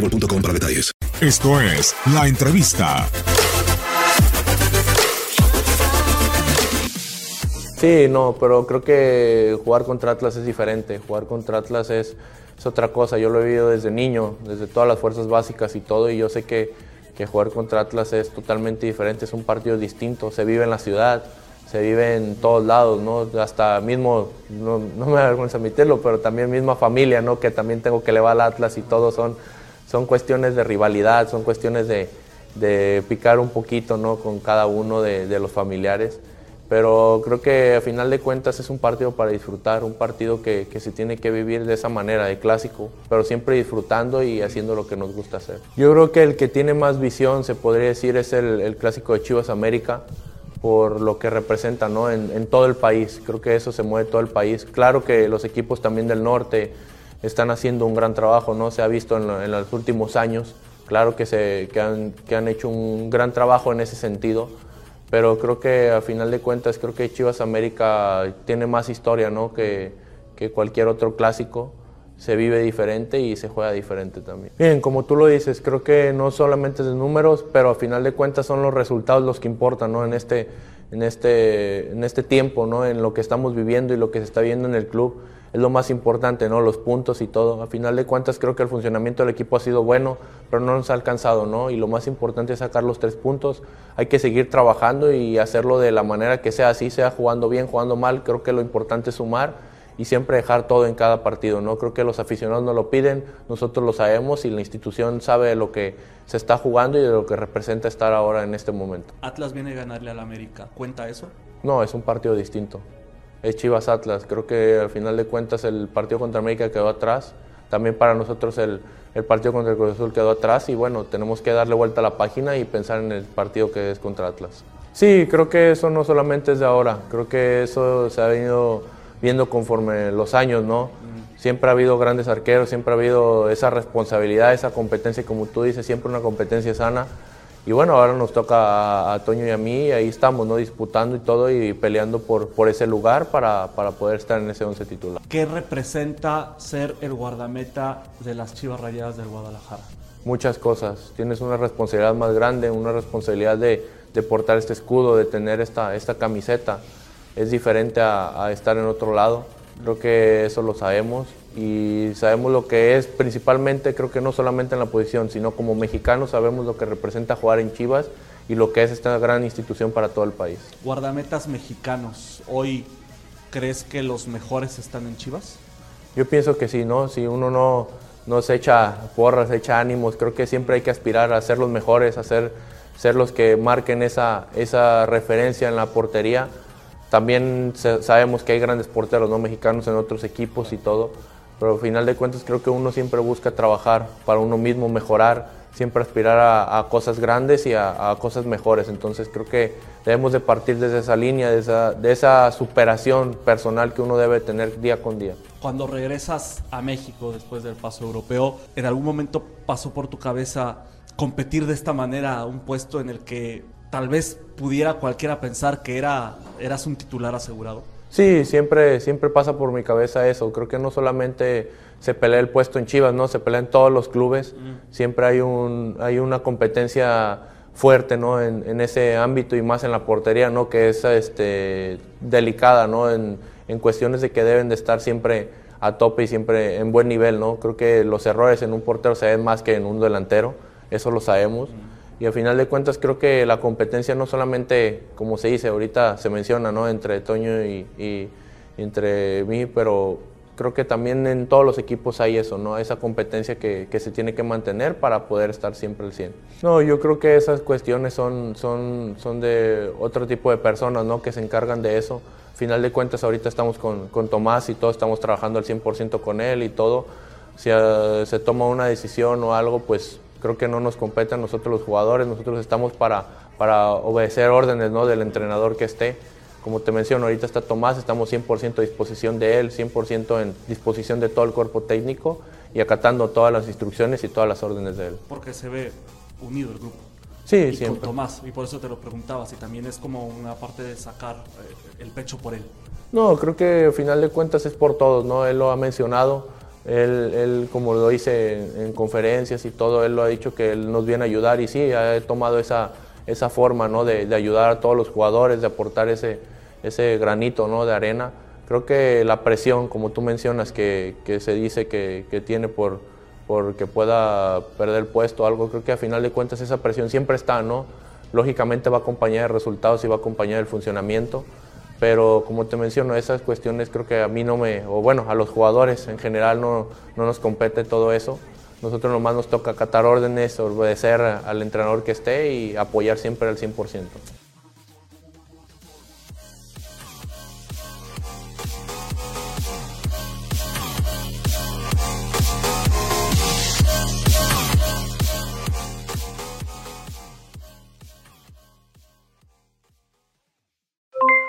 boostmobile.com para detalles. Esto es La Entrevista. Sí, no, pero creo que jugar contra Atlas es diferente. Jugar contra Atlas es, es otra cosa. Yo lo he vivido desde niño, desde todas las fuerzas básicas y todo, y yo sé que, que jugar contra Atlas es totalmente diferente. Es un partido distinto. Se vive en la ciudad, se vive en todos lados, ¿no? Hasta mismo, no, no me da vergüenza admitirlo, pero también misma familia, ¿no? Que también tengo que elevar al Atlas y todo son, son cuestiones de rivalidad, son cuestiones de, de picar un poquito, ¿no? Con cada uno de, de los familiares pero creo que a final de cuentas es un partido para disfrutar, un partido que, que, se tiene que vivir de esa manera, de clásico, pero siempre disfrutando y haciendo lo que nos gusta hacer. Yo creo que el que tiene más visión, se podría decir, es el, clásico de Chivas América, por lo que representa ¿no? en, en, todo el país. Creo que eso se mueve todo el país. Claro que los equipos también del norte están haciendo un gran trabajo, ¿no? se ha visto en, en los últimos años. Claro que, se, que, han, que han hecho un gran trabajo en ese sentido pero creo que a final de cuentas creo que Chivas América tiene más historia ¿no? que, que, cualquier otro clásico. Se vive diferente y se juega diferente también. Bien, como tú lo dices, creo que no solamente es de números, pero a final de cuentas son los resultados los que importan ¿no? en, este, en, este, en este tiempo, ¿no? en lo que estamos viviendo y lo que se está viendo en el club es lo más importante, ¿no? Los puntos y todo. A final de cuentas creo que el funcionamiento del equipo ha sido bueno, pero no nos ha alcanzado, ¿no? Y lo más importante es sacar los tres puntos. Hay que seguir trabajando y hacerlo de la manera que sea así, sea jugando bien, jugando mal. Creo que lo importante es sumar y siempre dejar todo en cada partido, ¿no? Creo que los aficionados nos lo piden, nosotros lo sabemos y la institución sabe de lo que se está jugando y de lo que representa estar ahora en este momento. Atlas viene a ganarle al América, ¿cuenta eso? No, es un partido distinto es Chivas Atlas. Creo que al final de cuentas el partido contra América quedó atrás. También para nosotros el, el, partido contra el Cruz Azul quedó atrás y bueno, tenemos que darle vuelta a la página y pensar en el partido que es contra Atlas. Sí, creo que eso no solamente es de ahora, creo que eso se ha venido viendo conforme los años, ¿no? Siempre ha habido grandes arqueros, siempre ha habido esa responsabilidad, esa competencia, como tú dices, siempre una competencia sana. Y bueno, ahora nos toca a, a, Toño y a mí, y ahí estamos, ¿no? Disputando y todo y peleando por, por ese lugar para, para poder estar en ese once titular. ¿Qué representa ser el guardameta de las Chivas Rayadas del Guadalajara? Muchas cosas. Tienes una responsabilidad más grande, una responsabilidad de, de portar este escudo, de tener esta, esta camiseta. Es diferente a, a estar en otro lado. Creo que eso lo sabemos y sabemos lo que es principalmente, creo que no solamente en la posición, sino como mexicanos sabemos lo que representa jugar en Chivas y lo que es esta gran institución para todo el país. Guardametas mexicanos, hoy ¿crees que los mejores están en Chivas? Yo pienso que sí, ¿no? Si uno no, nos echa porras, echa ánimos. Creo que siempre hay que aspirar a ser los mejores, a ser, ser los que marquen esa, esa referencia en la portería. También sabemos que hay grandes porteros ¿no? mexicanos en otros equipos y todo, pero al final de cuentas creo que uno siempre busca trabajar para uno mismo, mejorar, siempre aspirar a, cosas grandes y a, cosas mejores. Entonces creo que debemos de partir desde esa línea, de esa, de esa superación personal que uno debe tener día con día. Cuando regresas a México después del paso europeo, ¿en algún momento pasó por tu cabeza competir de esta manera a un puesto en el que tal vez pudiera cualquiera pensar que era, eras un titular asegurado? Sí, siempre, siempre pasa por mi cabeza eso. Creo que no solamente se pelea el puesto en Chivas, ¿no? Se pelea en todos los clubes. Mm. Siempre hay, un, hay una competencia fuerte, ¿no? En, ese ámbito y más en la portería, ¿no? Que es este, delicada, ¿no? En, en cuestiones de que deben de estar siempre a tope y siempre en buen nivel, ¿no? Creo que los errores en un portero se ven más que en un delantero, eso lo sabemos. Mm. Y al final de cuentas creo que la competencia no solamente, como se dice, ahorita se menciona, ¿no? Entre Toño y, entre mí, pero creo que también en todos los equipos hay eso, ¿no? Esa competencia que, se tiene que mantener para poder estar siempre al 100. No, yo creo que esas cuestiones son, son, son de otro tipo de personas, ¿no? Que se encargan de eso. Al final de cuentas ahorita estamos con, con Tomás y todos estamos trabajando al 100% con él y todo. Si uh, se toma una decisión o algo, pues creo que no nos compete a nosotros los jugadores, nosotros estamos para, para obedecer órdenes ¿no? del entrenador que esté. Como te menciono, ahorita está Tomás, estamos 100% a disposición de él, 100% en disposición de todo el cuerpo técnico y acatando todas las instrucciones y todas las órdenes de él. Porque se ve unido el grupo. Sí, y siempre. Con Tomás, y por eso te lo preguntaba, si también es como una parte de sacar eh, el pecho por él. No, creo que al final de cuentas es por todos, ¿no? Él lo ha mencionado él, él, como lo dice en, conferencias y todo, él lo ha dicho que él nos viene a ayudar y sí, ha tomado esa, esa forma ¿no? de, ayudar a todos los jugadores, de aportar ese, ese granito ¿no? de arena. Creo que la presión, como tú mencionas, que, que se dice que, que, tiene por, por que pueda perder puesto o algo, creo que a final de cuentas esa presión siempre está, ¿no? Lógicamente va a acompañar de resultados y va a acompañar el funcionamiento pero como te menciono, esas cuestiones creo que a mí no me, o bueno, a los jugadores en general no, no nos compete todo eso. Nosotros nomás nos toca acatar órdenes, obedecer al entrenador que esté y apoyar siempre al 100%.